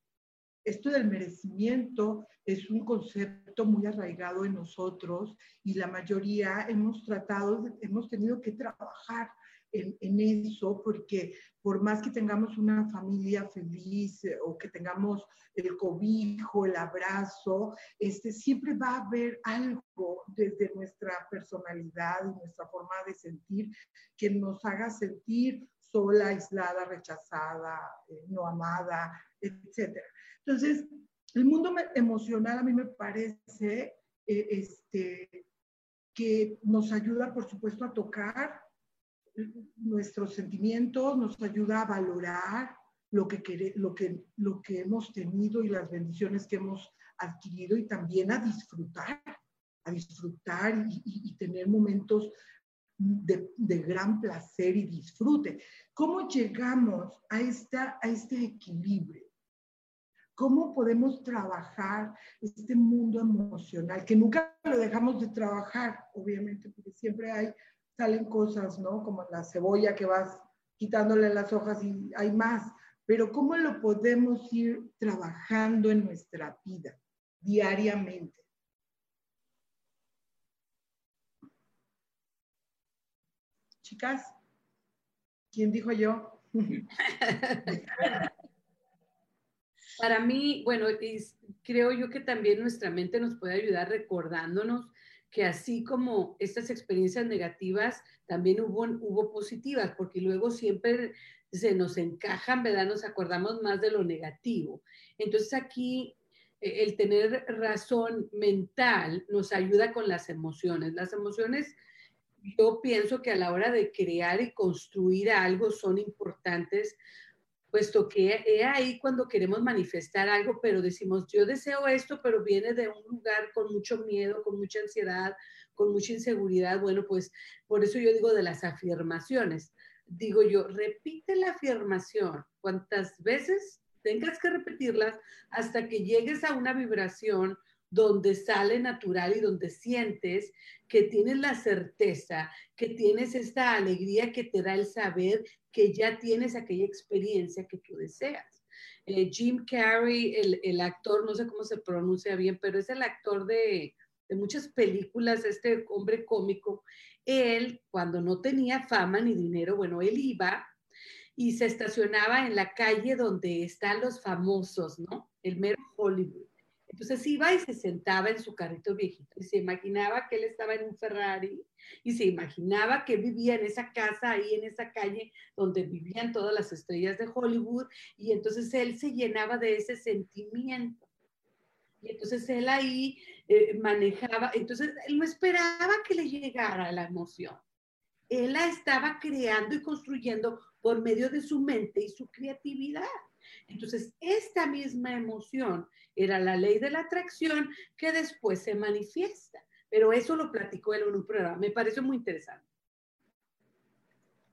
Esto del merecimiento es un concepto muy arraigado en nosotros y la mayoría hemos tratado, hemos tenido que trabajar en, eso, porque por más que tengamos una familia feliz eh, o que tengamos el cobijo, el abrazo, este, siempre va a haber algo desde nuestra personalidad y nuestra forma de sentir que nos haga sentir sola, aislada, rechazada, eh, no amada, etc. Entonces, el mundo emocional a mí me parece eh, este, que nos ayuda, por supuesto, a tocar nuestros sentimientos, nos ayuda a valorar lo que, lo, que, lo que hemos tenido y las bendiciones que hemos adquirido y también a disfrutar, a disfrutar y, tener momentos de, de, gran placer y disfrute. ¿Cómo llegamos a, esta, a este equilibrio? cómo podemos trabajar este mundo emocional, que nunca lo dejamos de trabajar, obviamente, porque siempre hay, salen cosas, ¿no? Como la cebolla que vas quitándole las hojas y hay más, pero cómo lo podemos ir trabajando en nuestra vida diariamente. Chicas, ¿quién dijo yo? Para mí, bueno, creo yo que también nuestra mente nos puede ayudar recordándonos que así como estas experiencias negativas, también hubo, hubo positivas, porque luego siempre se nos encajan, ¿verdad? Nos acordamos más de lo negativo. Entonces aquí eh, el tener razón mental nos ayuda con las emociones. Las emociones, yo pienso que a la hora de crear y construir algo son importantes puesto que es ahí cuando queremos manifestar algo, pero decimos, yo deseo esto, pero viene de un lugar con mucho miedo, con mucha ansiedad, con mucha inseguridad. Bueno, pues por eso yo digo de las afirmaciones. Digo yo, repite la afirmación cuantas veces tengas que repetirlas hasta que llegues a una vibración donde sale natural y donde sientes que tienes la certeza, que tienes esta alegría que te da el saber que ya tienes aquella experiencia que tú deseas. Eh, Jim Carrey, el, actor, no sé cómo se pronuncia bien, pero es el actor de, de muchas películas, este hombre cómico. Él, cuando no tenía fama ni dinero, bueno, él iba y se estacionaba en la calle donde están los famosos, ¿no? El mero Hollywood. Entonces iba y se sentaba en su carrito viejito y se imaginaba que él estaba en un Ferrari y se imaginaba que vivía en esa casa ahí en esa calle donde vivían todas las estrellas de Hollywood y entonces él se llenaba de ese sentimiento. Y entonces él ahí eh, manejaba, entonces él no esperaba que le llegara la emoción. Él la estaba creando y construyendo por medio de su mente y su creatividad. Entonces, esta misma emoción era la ley de la atracción que después se manifiesta. Pero eso lo platicó él en un programa. Me pareció muy interesante.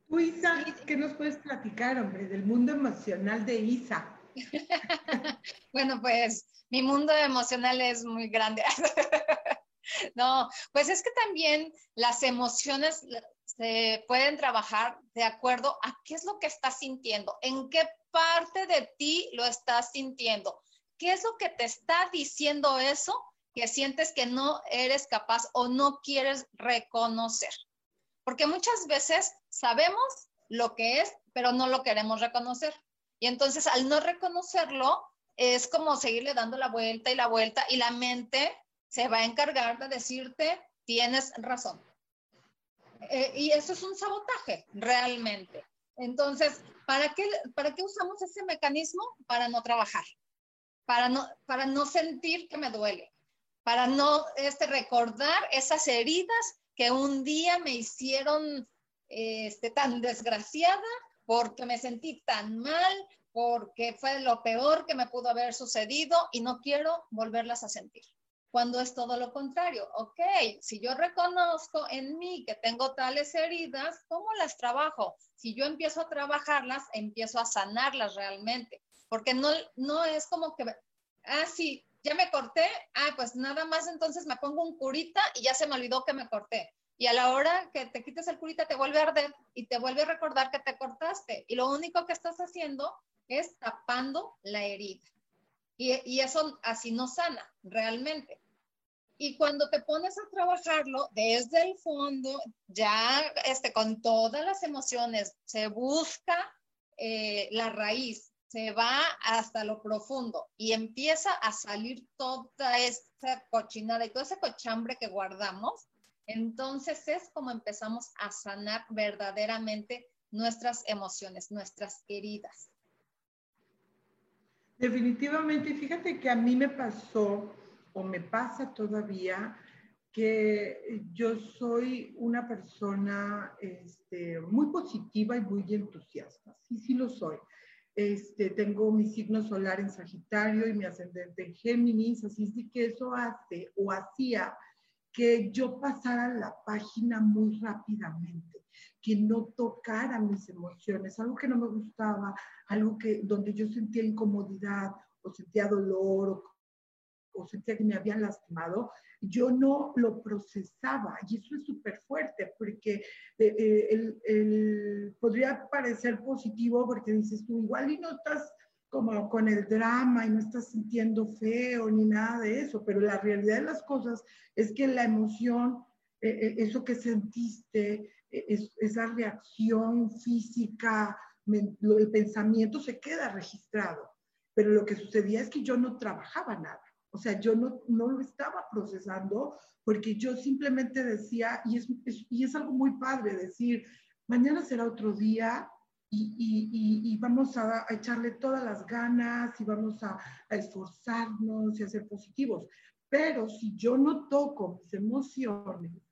Tú, Isa, ¿qué nos puedes platicar, hombre, del mundo emocional de Isa? bueno, pues mi mundo emocional es muy grande. no, pues es que también las emociones se pueden trabajar de acuerdo a qué es lo que estás sintiendo, en qué parte de ti lo estás sintiendo. ¿Qué es lo que te está diciendo eso que sientes que no eres capaz o no quieres reconocer? Porque muchas veces sabemos lo que es, pero no lo queremos reconocer. Y entonces al no reconocerlo, es como seguirle dando la vuelta y la vuelta y la mente se va a encargar de decirte, tienes razón. Eh, y eso es un sabotaje, realmente. Entonces, ¿para qué, ¿para qué usamos ese mecanismo? Para no trabajar, para no, para no sentir que me duele, para no este, recordar esas heridas que un día me hicieron este, tan desgraciada porque me sentí tan mal, porque fue lo peor que me pudo haber sucedido y no quiero volverlas a sentir cuando es todo lo contrario. Ok, si yo reconozco en mí que tengo tales heridas, ¿cómo las trabajo? Si yo empiezo a trabajarlas, empiezo a sanarlas realmente, porque no, no es como que, ah, sí, ya me corté, ah, pues nada más entonces me pongo un curita y ya se me olvidó que me corté. Y a la hora que te quites el curita te vuelve a arder y te vuelve a recordar que te cortaste. Y lo único que estás haciendo es tapando la herida. Y, y, eso así no sana realmente. Y cuando te pones a trabajarlo desde el fondo, ya este, con todas las emociones, se busca eh, la raíz, se va hasta lo profundo y empieza a salir toda esa cochinada y todo ese cochambre que guardamos, entonces es como empezamos a sanar verdaderamente nuestras emociones, nuestras heridas. Definitivamente, fíjate que a mí me pasó o me pasa todavía que yo soy una persona este, muy positiva y muy entusiasta. Sí, sí lo soy. Este, tengo mi signo solar en Sagitario y mi ascendente en Géminis, así es que eso hace o hacía que yo pasara la página muy rápidamente, que no tocara mis emociones, algo que no me gustaba, algo que donde yo sentía incomodidad o sentía dolor o, sentía que me habían lastimado, yo no lo procesaba. Y eso es súper fuerte porque eh, eh, el, podría parecer positivo porque dices tú igual y no estás como con el drama y no estás sintiendo feo ni nada de eso, pero la realidad de las cosas es que la emoción, eh, eso que sentiste, esa reacción física, el pensamiento se queda registrado. Pero lo que sucedía es que yo no trabajaba nada. O sea, yo no, no lo estaba procesando porque yo simplemente decía, y es, y es algo muy padre decir, mañana será otro día y, y, y, vamos a, echarle todas las ganas y vamos a, a, esforzarnos y a ser positivos. Pero si yo no toco mis emociones,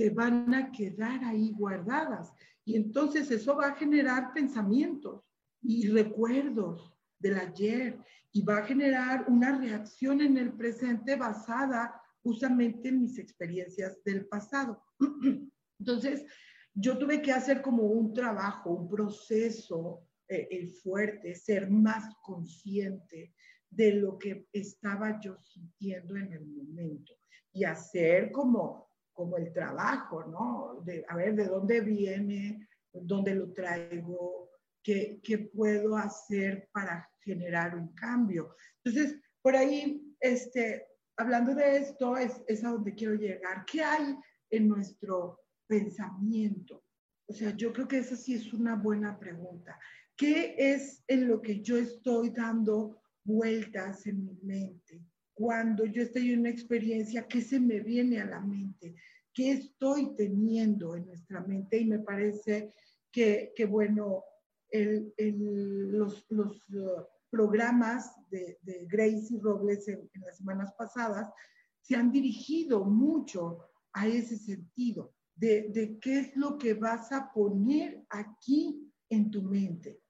se van a quedar ahí guardadas. Y entonces eso va a generar pensamientos y recuerdos del ayer y va a generar una reacción en el presente basada justamente en mis experiencias del pasado. Entonces, yo tuve que hacer como un trabajo, un proceso eh, eh, fuerte, ser más consciente de lo que estaba yo sintiendo en el momento y hacer como, como el trabajo, ¿no? De a ver de dónde viene, dónde lo traigo, qué, puedo hacer para generar un cambio. Entonces, por ahí, este, hablando de esto, es, es a donde quiero llegar. ¿Qué hay en nuestro pensamiento? O sea, yo creo que esa sí es una buena pregunta. ¿Qué es en lo que yo estoy dando vueltas en mi mente? Cuando yo estoy en una experiencia, ¿qué se me viene a la mente? ¿Qué estoy teniendo en nuestra mente? Y me parece que, que bueno, el, el, los, los uh, programas de, de, Gracie Robles en, en, las semanas pasadas se han dirigido mucho a ese sentido, de, de, qué es lo que vas a poner aquí en tu mente,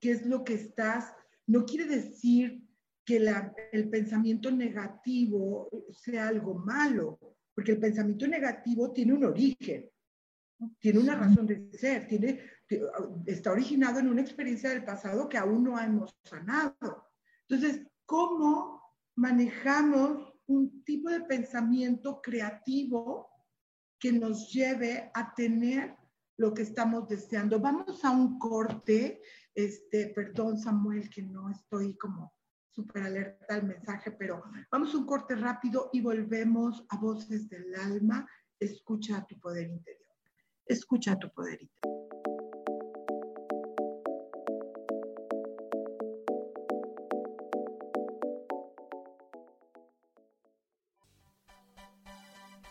qué es lo que estás, no quiere decir que el pensamiento negativo sea algo malo, porque el pensamiento negativo tiene un origen, tiene una razón de ser, tiene, está originado en una experiencia del pasado que aún no hemos sanado. Entonces, ¿cómo manejamos un tipo de pensamiento creativo que nos lleve a tener lo que estamos deseando? Vamos a un corte, este, perdón Samuel que no estoy como súper alerta al mensaje, pero vamos a un corte rápido y volvemos a Voces del Alma. Escucha tu poder interior. Escucha tu poder interior.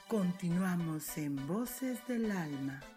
Continuamos en Voces del Alma.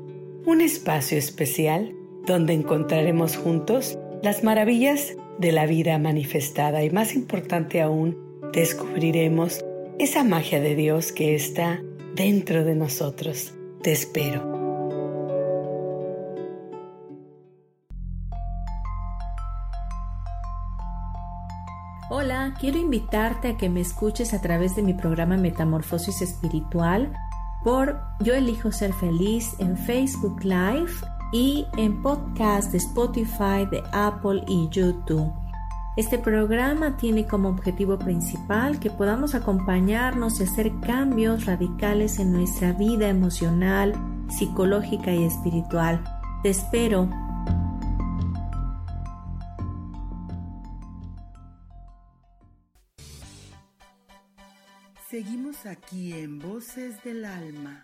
Un espacio especial donde encontraremos juntos las maravillas de la vida manifestada y más importante aún, descubriremos esa magia de Dios que está dentro de nosotros. Te espero. Hola, quiero invitarte a que me escuches a través de mi programa Metamorfosis Espiritual por Yo elijo ser feliz en Facebook Live y en podcast de Spotify, de Apple y YouTube. Este programa tiene como objetivo principal que podamos acompañarnos y hacer cambios radicales en nuestra vida emocional, psicológica y espiritual. Te espero Seguimos aquí en Voces del Alma.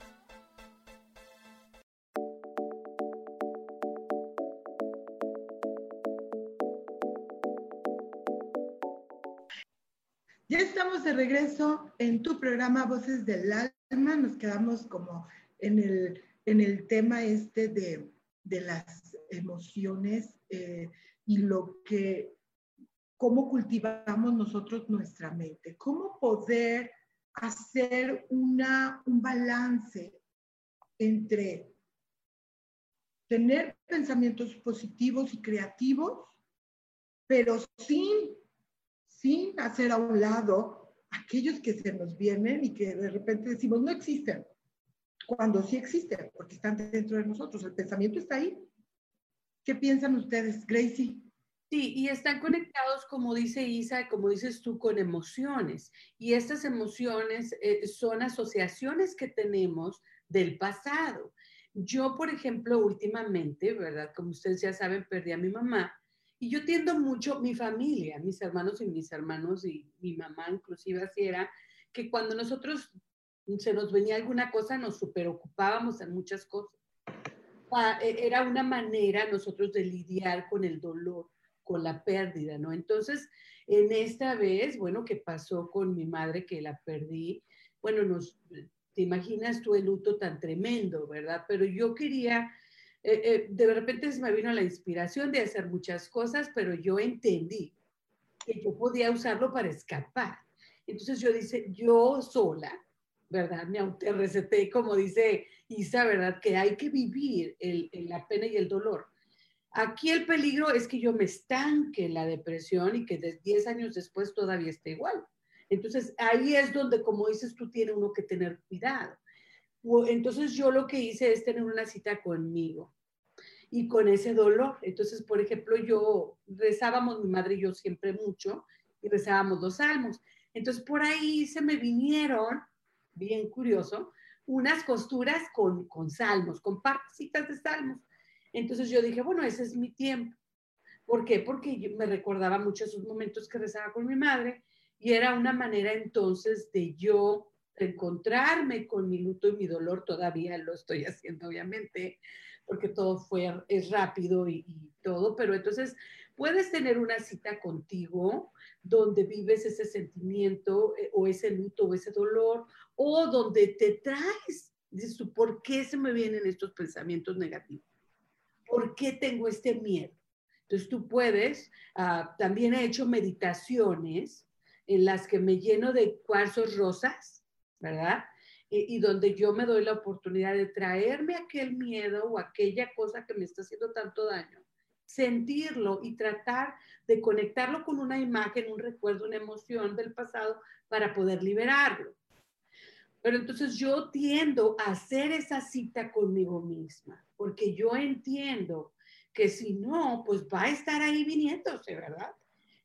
Ya estamos de regreso en tu programa Voces del Alma. Nos quedamos como en el, en el tema este de, de las emociones eh, y lo que, cómo cultivamos nosotros nuestra mente, cómo poder hacer una, un balance entre tener pensamientos positivos y creativos, pero sin, sin hacer a un lado aquellos que se nos vienen y que de repente decimos no existen, cuando sí existen, porque están dentro de nosotros. El pensamiento está ahí. ¿Qué piensan ustedes, Gracie? Sí, y están conectados, como dice Isa, como dices tú, con emociones. Y estas emociones eh, son asociaciones que tenemos del pasado. Yo, por ejemplo, últimamente, ¿verdad? Como ustedes ya saben, perdí a mi mamá. Y yo tiendo mucho mi familia, mis hermanos y mis hermanos y mi mamá, inclusive así era, que cuando nosotros se nos venía alguna cosa, nos superocupábamos en muchas cosas. Ah, e, era una manera nosotros de lidiar con el dolor, con la pérdida, ¿no? Entonces, en esta vez, bueno, ¿qué pasó con mi madre que la perdí? Bueno, nos, te imaginas tú el luto tan tremendo, ¿verdad? Pero yo quería, eh, eh, de repente se me vino la inspiración de hacer muchas cosas, pero yo entendí que yo podía usarlo para escapar. Entonces yo dice, yo sola, ¿verdad? Me autorreceté, como dice Isa, ¿verdad? Que hay que vivir el, la pena y el dolor. Aquí el peligro es que yo me estanque en la depresión y que 10 años después todavía esté igual. Entonces ahí es donde, como dices tú, tiene uno que tener cuidado. Entonces yo lo que hice es tener una cita conmigo y con ese dolor. Entonces, por ejemplo, yo rezábamos, mi madre y yo siempre mucho, y rezábamos los salmos. Entonces por ahí se me vinieron bien curioso, unas costuras con, con salmos, con partecitas de salmos. Entonces yo dije, bueno, ese es mi tiempo. ¿Por qué? Porque me recordaba mucho esos momentos que rezaba con mi madre y era una manera entonces de yo encontrarme con mi luto y mi dolor. Todavía lo estoy haciendo, obviamente, porque todo fue, es rápido y, y todo, pero entonces puedes tener una cita contigo donde vives ese sentimiento eh, o ese luto o ese dolor o donde te traes, dices ¿por qué se me vienen estos pensamientos negativos? ¿Por qué tengo este miedo? Entonces tú puedes, ah, también he hecho meditaciones en las que me lleno de cuarzos rosas, ¿verdad? y donde yo me doy la oportunidad de traerme aquel miedo o aquella cosa que me está haciendo tanto daño, sentirlo y tratar de conectarlo con una imagen, un recuerdo, una emoción del pasado para poder liberarlo. Pero entonces yo tiendo a hacer esa cita conmigo misma, porque yo entiendo que si no, pues va a estar ahí viniéndose, ¿verdad?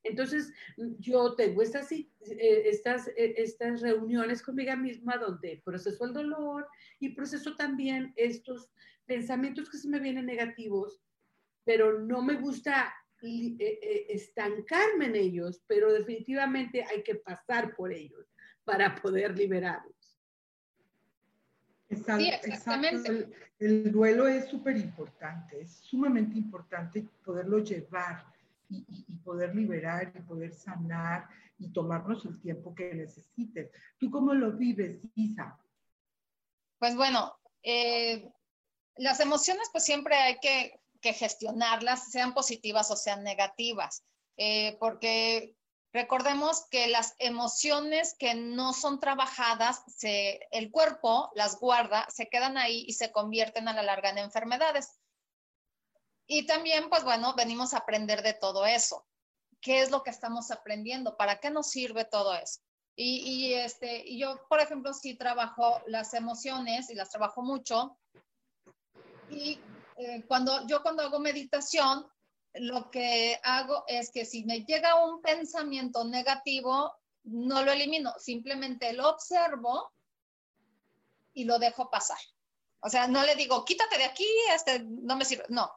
Entonces yo tengo estas, eh, estas, eh, estas reuniones conmigo misma donde proceso el dolor y proceso también estos pensamientos que se me vienen negativos, pero no me gusta eh, estancarme en ellos, pero definitivamente hay que pasar por ellos para poder liberarlos sí, exactamente. El, duelo es súper importante, es sumamente importante poderlo llevar y, poder liberar y poder sanar y tomarnos el tiempo que necesites. ¿Tú cómo lo vives, Isa? Pues bueno, eh, las emociones pues siempre hay que, que, gestionarlas, sean positivas o sean negativas, eh, porque Recordemos que las emociones que no son trabajadas, el cuerpo las guarda, se quedan ahí y se convierten a la larga en enfermedades. Y también, pues bueno, venimos a aprender de todo eso. ¿Qué es lo que estamos aprendiendo? ¿Para qué nos sirve todo eso? Y, este, y yo, por ejemplo, sí trabajo las emociones y las trabajo mucho. Y eh, cuando yo cuando hago meditación, lo que hago es que si me llega un pensamiento negativo, no lo elimino, simplemente lo observo y lo dejo pasar. O sea, no le digo, quítate de aquí, este no me sirve. No,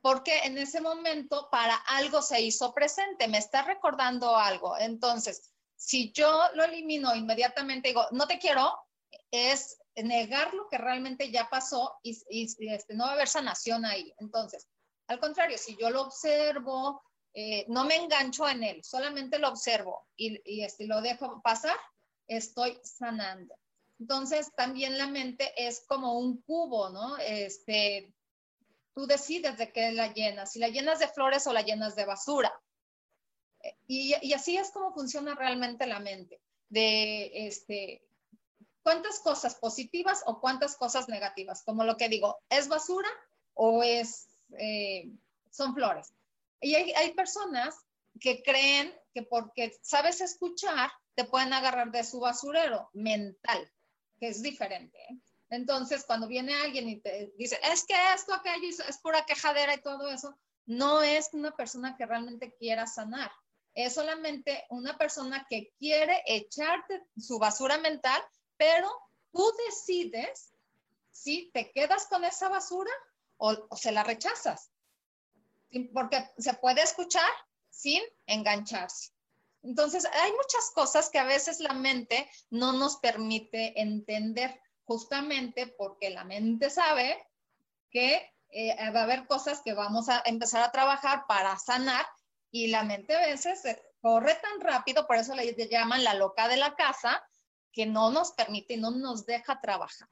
porque en ese momento para algo se hizo presente, me está recordando algo. Entonces, si yo lo elimino inmediatamente, digo, no te quiero, es negar lo que realmente ya pasó y, este, no va a haber sanación ahí. Entonces, al contrario, si yo lo observo, eh, no me engancho en él, solamente lo observo y, este, lo dejo pasar, estoy sanando. Entonces, también la mente es como un cubo, ¿no? Este, tú decides de qué la llenas, si la llenas de flores o la llenas de basura. Y, y así es como funciona realmente la mente, de este, cuántas cosas positivas o cuántas cosas negativas, como lo que digo, ¿es basura o es, eh, son flores? Y hay, hay personas que creen que porque sabes escuchar, te pueden agarrar de su basurero mental, que es diferente. ¿eh? Entonces, cuando viene alguien y te dice, es que esto, aquello, es pura quejadera y todo eso, no es una persona que realmente quiera sanar. Es solamente una persona que quiere echarte su basura mental, pero tú decides si te quedas con esa basura o, se la rechazas. Porque se puede escuchar sin engancharse. Entonces, hay muchas cosas que a veces la mente no nos permite entender, justamente porque la mente sabe que eh, va a haber cosas que vamos a empezar a trabajar para sanar y la mente a veces corre tan rápido, por eso le llaman la loca de la casa, que no nos permite y no nos deja trabajar.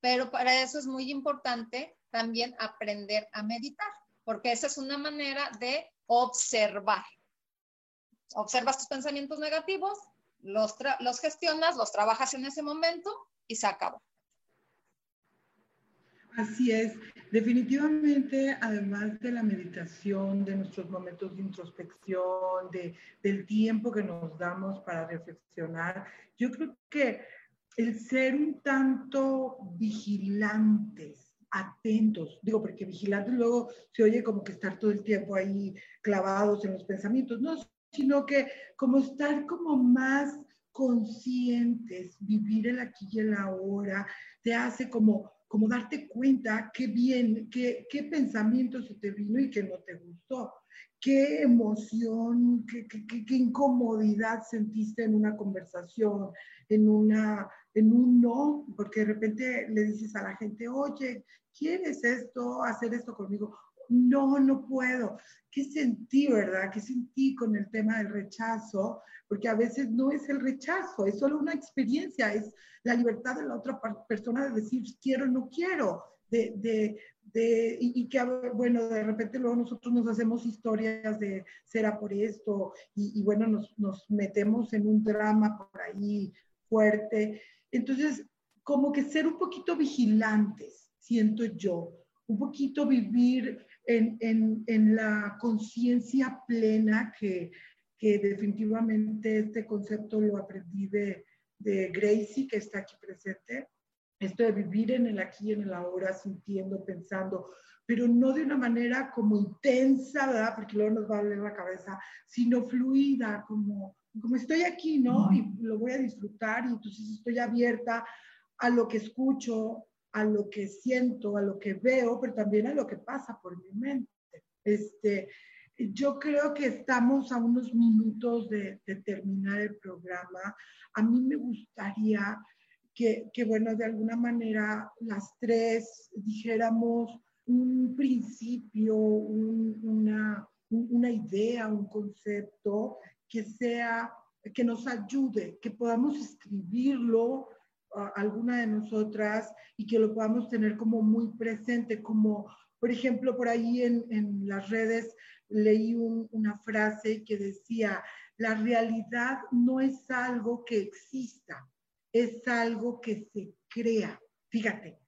Pero para eso es muy importante también aprender a meditar, porque esa es una manera de observar. Observas tus pensamientos negativos, los, los gestionas, los trabajas en ese momento y se acabó. Así es, definitivamente, además de la meditación, de nuestros momentos de introspección, de, del tiempo que nos damos para reflexionar, yo creo que el ser un tanto vigilantes atentos, digo, porque vigilantes luego se oye como que estar todo el tiempo ahí clavados en los pensamientos, no, sino que como estar como más conscientes, vivir el aquí y el ahora, te hace como, como darte cuenta qué bien, qué, qué pensamiento se te vino y que no te gustó, qué emoción, qué, qué, qué incomodidad sentiste en una conversación, en, una, en un no, porque de repente le dices a la gente, oye, ¿quieres esto, hacer esto conmigo? No, no puedo. ¿Qué sentí, verdad? ¿Qué sentí con el tema del rechazo? Porque a veces no es el rechazo, es solo una experiencia, es la libertad de la otra persona de decir quiero o no quiero, de, de, de, y, que, bueno, de repente luego nosotros nos hacemos historias de será por esto, y, y bueno, nos, nos metemos en un drama por ahí fuerte. Entonces, como que ser un poquito vigilantes siento yo, un poquito vivir en, en, en la conciencia plena que, que, definitivamente este concepto lo aprendí de, de Gracie, que está aquí presente, esto de vivir en el aquí y en el ahora, sintiendo, pensando, pero no de una manera como intensa, ¿verdad? Porque luego nos va a doler la cabeza, sino fluida, como, como estoy aquí, ¿no? Y lo voy a disfrutar y entonces estoy abierta a lo que escucho, a lo que siento, a lo que veo, pero también a lo que pasa por mi mente. Este, yo creo que estamos a unos minutos de, terminar el programa. A mí me gustaría que, que, bueno, de alguna manera las tres dijéramos un principio, una, una idea, un concepto que sea, que nos ayude, que podamos escribirlo alguna de nosotras y que lo podamos tener como muy presente, como por ejemplo por ahí en, en las redes leí una frase que decía, la realidad no es algo que exista, es algo que se crea. Fíjate,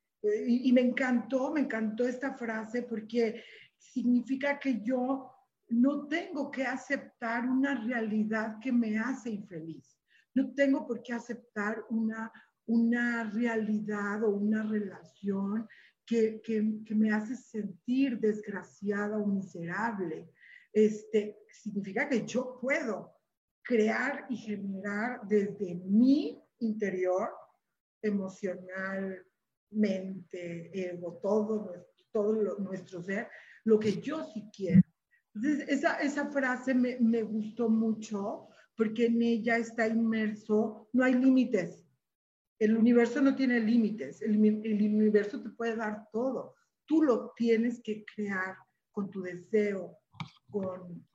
y, y me encantó, me encantó esta frase porque significa que yo no tengo que aceptar una realidad que me hace infeliz. No tengo por qué aceptar una, una realidad o una relación que, me hace sentir desgraciada o miserable. Este, significa que yo puedo crear y generar desde mi interior, emocional, mente, ego, todo nuestro ser, lo que yo sí quiero. Entonces, esa, esa frase me, me gustó mucho porque en ella está inmerso, no hay límites, el universo no tiene límites, el, universo te puede dar todo. Tú lo tienes que crear con tu deseo, con,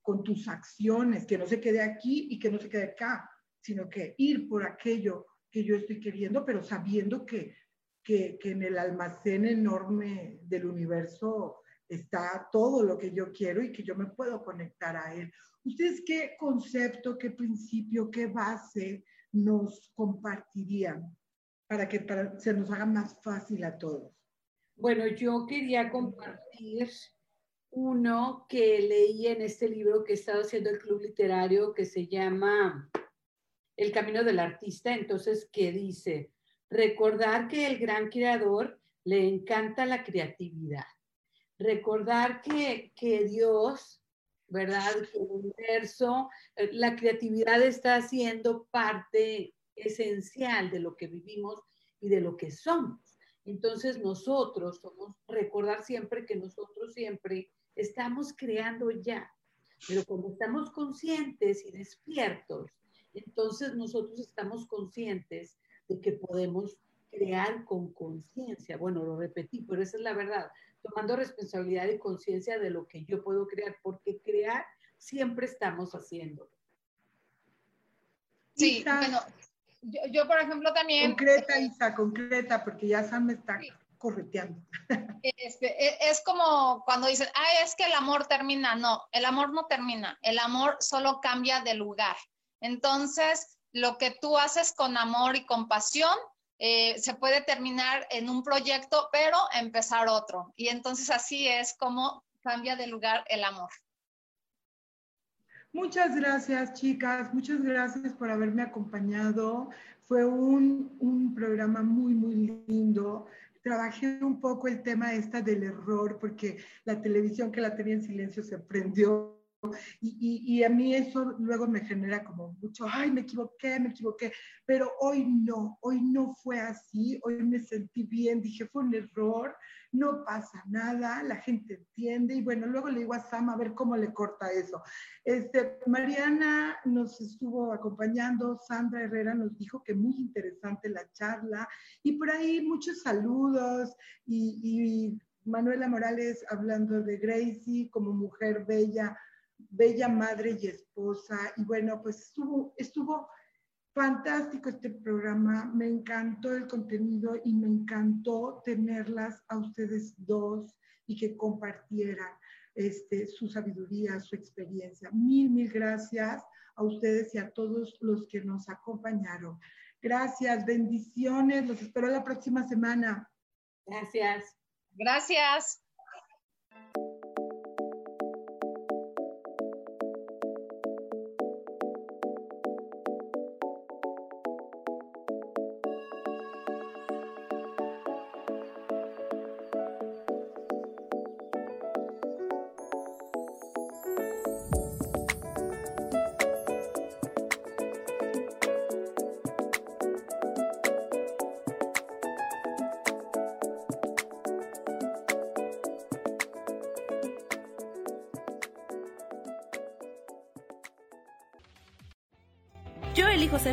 con, tus acciones, que no se quede aquí y que no se quede acá, sino que ir por aquello que yo estoy queriendo, pero sabiendo que, que, que en el almacén enorme del universo está todo lo que yo quiero y que yo me puedo conectar a él. ¿Ustedes qué concepto, qué principio, qué base nos compartirían para que se nos haga más fácil a todos? Bueno, yo quería compartir uno que leí en este libro que he estado haciendo el club literario que se llama El camino del artista, entonces, que dice, recordar que el gran creador le encanta la creatividad recordar que, Dios, ¿verdad? Que el universo, eh, la creatividad está siendo parte esencial de lo que vivimos y de lo que somos. Entonces nosotros somos, recordar siempre que nosotros siempre estamos creando ya, pero cuando estamos conscientes y despiertos, entonces nosotros estamos conscientes de que podemos crear con conciencia. Bueno, lo repetí, pero esa es la verdad tomando responsabilidad y conciencia de lo que yo puedo crear, porque crear siempre estamos haciendo. Sí, bueno, yo, por ejemplo también... Concreta, Isa, concreta, porque ya Sam me está correteando. Este, e, es como cuando dicen, ah, es que el amor termina. No, el amor no termina, el amor solo cambia de lugar. Entonces, lo que tú haces con amor y compasión eh, se puede terminar en un proyecto, pero empezar otro. Y entonces así es como cambia de lugar el amor. Muchas gracias, chicas. Muchas gracias por haberme acompañado. Fue un, un programa muy, muy lindo trabajé un poco el tema esta del error, porque la televisión que la tenía en silencio se prendió y, y, a mí eso luego me genera como mucho, ay, me equivoqué, me equivoqué, pero hoy no, hoy no fue así, hoy me sentí bien, dije, fue un error, no pasa nada, la gente entiende y bueno, luego le digo a Sam a ver cómo le corta eso. Este, Mariana nos estuvo acompañando, Sandra Herrera nos dijo que muy interesante la charla y por ahí muchos saludos y, y Manuela Morales hablando de Gracie como mujer bella bella madre y esposa. Y bueno, pues estuvo, estuvo fantástico este programa. Me encantó el contenido y me encantó tenerlas a ustedes dos y que compartieran este, su sabiduría, su experiencia. Mil, mil gracias a ustedes y a todos los que nos acompañaron. Gracias, bendiciones. Los espero la próxima semana. Gracias. Gracias.